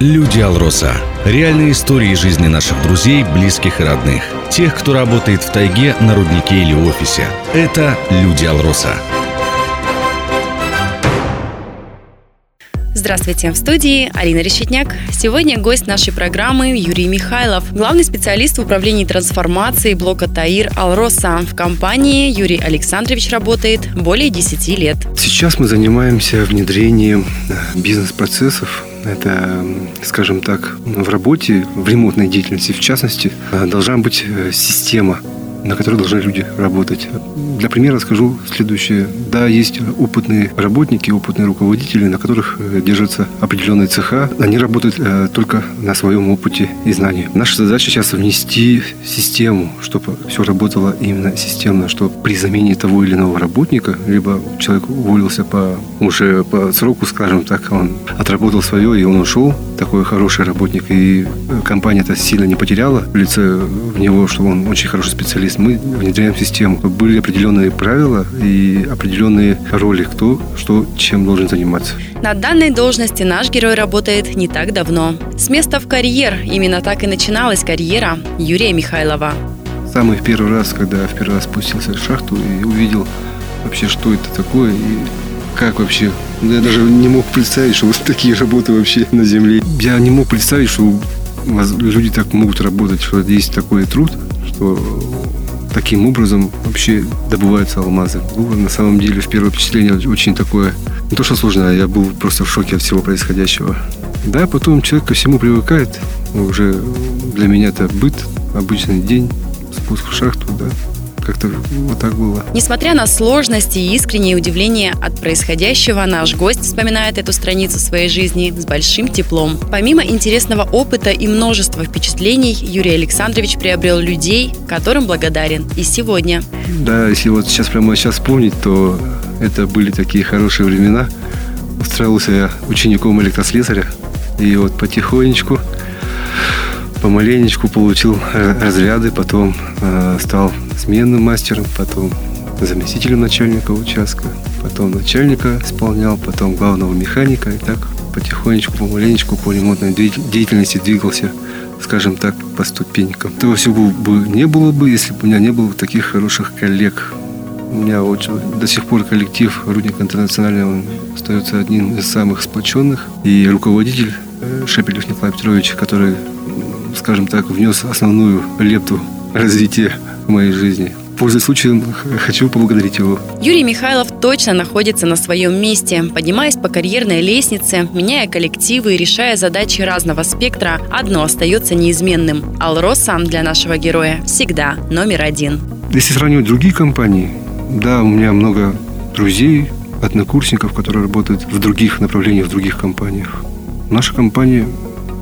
Люди Алроса. Реальные истории жизни наших друзей, близких и родных. Тех, кто работает в тайге, на руднике или офисе. Это Люди Алроса. Здравствуйте, в студии Алина Решетняк. Сегодня гость нашей программы Юрий Михайлов, главный специалист в управлении трансформацией блока ТАИР «Алроса». В компании Юрий Александрович работает более 10 лет. Сейчас мы занимаемся внедрением э, бизнес-процессов это, скажем так, в работе, в ремонтной деятельности, в частности, должна быть э, система на которой должны люди работать. Для примера скажу следующее. Да, есть опытные работники, опытные руководители, на которых э, держатся определенные цеха. Они работают э, только на своем опыте и знании. Наша задача сейчас внести систему, чтобы все работало именно системно, что при замене того или иного работника, либо человек уволился по уже по сроку, скажем так, он отработал свое и он ушел, такой хороший работник, и компания это сильно не потеряла в лице в него, что он очень хороший специалист. Мы внедряем систему. Были определенные правила и определенные роли, кто что чем должен заниматься. На данной должности наш герой работает не так давно. С места в карьер. Именно так и начиналась карьера Юрия Михайлова. Самый первый раз, когда в первый раз спустился в шахту и увидел вообще, что это такое и как вообще? Я даже не мог представить, что вот такие работы вообще на Земле. Я не мог представить, что люди так могут работать, что есть такой труд, что таким образом вообще добываются алмазы. Было на самом деле в первое впечатление очень такое, не то что сложное, а я был просто в шоке от всего происходящего. Да, потом человек ко всему привыкает. Уже для меня это быт, обычный день, спуск в шахту, да как-то вот так было. Несмотря на сложности и искреннее удивление от происходящего, наш гость вспоминает эту страницу своей жизни с большим теплом. Помимо интересного опыта и множества впечатлений, Юрий Александрович приобрел людей, которым благодарен и сегодня. Да, если вот сейчас прямо сейчас вспомнить, то это были такие хорошие времена. Устраивался я учеником электрослесаря. И вот потихонечку, помаленечку получил разряды, потом э, стал сменным мастером, потом заместителем начальника участка, потом начальника исполнял, потом главного механика. И так потихонечку, помаленечку по ремонтной деятельности двигался, скажем так, по ступенькам. Этого всего бы не было бы, если бы у меня не было таких хороших коллег. У меня очень, до сих пор коллектив «Рудник Интернациональный» он остается одним из самых сплоченных. И руководитель э, Шепелев Николай Петрович, который, скажем так, внес основную лепту развития моей жизни. Пользуясь случаем, хочу поблагодарить его. Юрий Михайлов точно находится на своем месте. Поднимаясь по карьерной лестнице, меняя коллективы и решая задачи разного спектра, одно остается неизменным. Алроса для нашего героя всегда номер один. Если сравнивать другие компании, да, у меня много друзей, однокурсников, которые работают в других направлениях, в других компаниях. Наша компания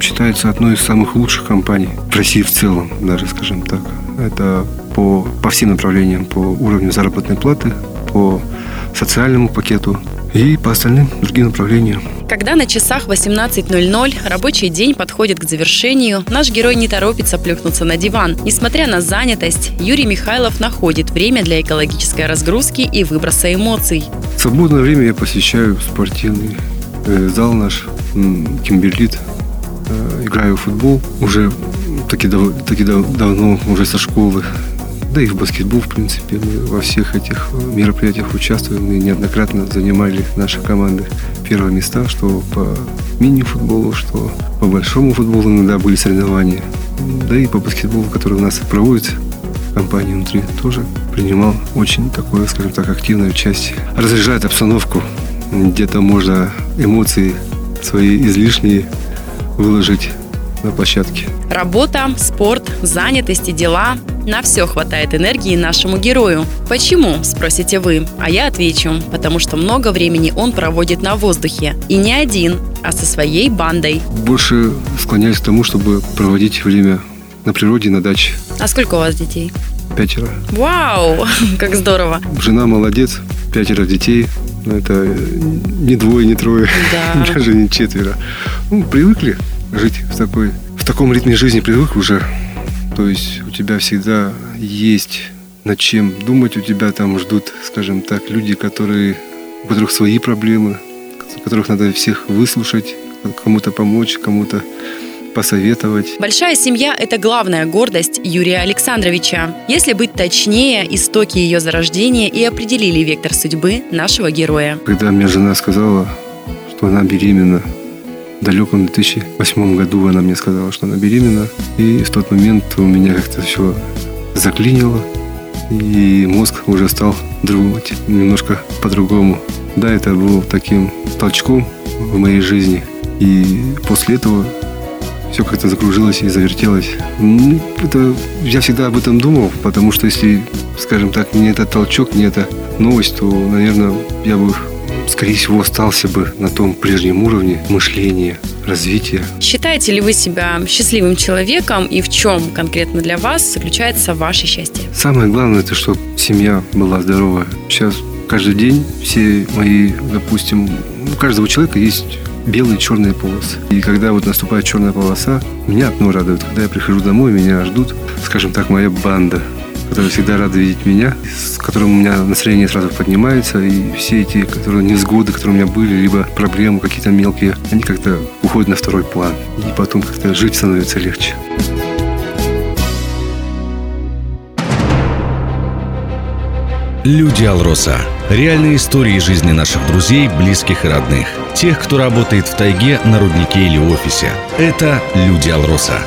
считается одной из самых лучших компаний в России в целом, даже скажем так. Это по, по всем направлениям, по уровню заработной платы, по социальному пакету и по остальным другим направлениям. Когда на часах 18.00 рабочий день подходит к завершению, наш герой не торопится плюхнуться на диван. Несмотря на занятость, Юрий Михайлов находит время для экологической разгрузки и выброса эмоций. В свободное время я посещаю спортивный э, зал наш, Кимберлит, играю в футбол. Уже таки, таки давно, уже со школы да и в баскетбол, в принципе, мы во всех этих мероприятиях участвуем и неоднократно занимали наши команды первые места, что по мини-футболу, что по большому футболу иногда были соревнования. Да и по баскетболу, который у нас проводит компания внутри, тоже принимал очень такое, скажем так, активное участие. Разряжает обстановку, где-то можно эмоции свои излишние выложить на площадке. Работа, спорт, занятость и дела – на все хватает энергии нашему герою. Почему, спросите вы? А я отвечу, потому что много времени он проводит на воздухе. И не один, а со своей бандой. Больше склоняюсь к тому, чтобы проводить время на природе, на даче. А сколько у вас детей? Пятеро. Вау, как здорово. Жена молодец, пятеро детей. Это не двое, не трое, да. даже не четверо. Ну, привыкли жить в такой в таком ритме жизни привык уже то есть у тебя всегда есть над чем думать, у тебя там ждут, скажем так, люди, которые, у которых свои проблемы, которых надо всех выслушать, кому-то помочь, кому-то посоветовать. Большая семья – это главная гордость Юрия Александровича. Если быть точнее, истоки ее зарождения и определили вектор судьбы нашего героя. Когда мне жена сказала, что она беременна, далеком 2008 году она мне сказала, что она беременна. И в тот момент у меня как-то все заклинило, и мозг уже стал думать немножко по-другому. Да, это был таким толчком в моей жизни. И после этого все как-то закружилось и завертелось. Ну, это, я всегда об этом думал, потому что если, скажем так, не этот толчок, не эта новость, то, наверное, я бы, скорее всего, остался бы на том прежнем уровне мышления, развития. Считаете ли вы себя счастливым человеком и в чем конкретно для вас заключается ваше счастье? Самое главное, это чтобы семья была здоровая. Сейчас каждый день все мои, допустим, у каждого человека есть белые и черные полосы. И когда вот наступает черная полоса, меня одно радует. Когда я прихожу домой, меня ждут, скажем так, моя банда, которая всегда рада видеть меня, с которым у меня настроение сразу поднимается, и все эти которые невзгоды, которые у меня были, либо проблемы какие-то мелкие, они как-то уходят на второй план. И потом как-то жить становится легче. Люди Алроса. Реальные истории жизни наших друзей, близких и родных. Тех, кто работает в тайге, на руднике или офисе. Это Люди Алроса.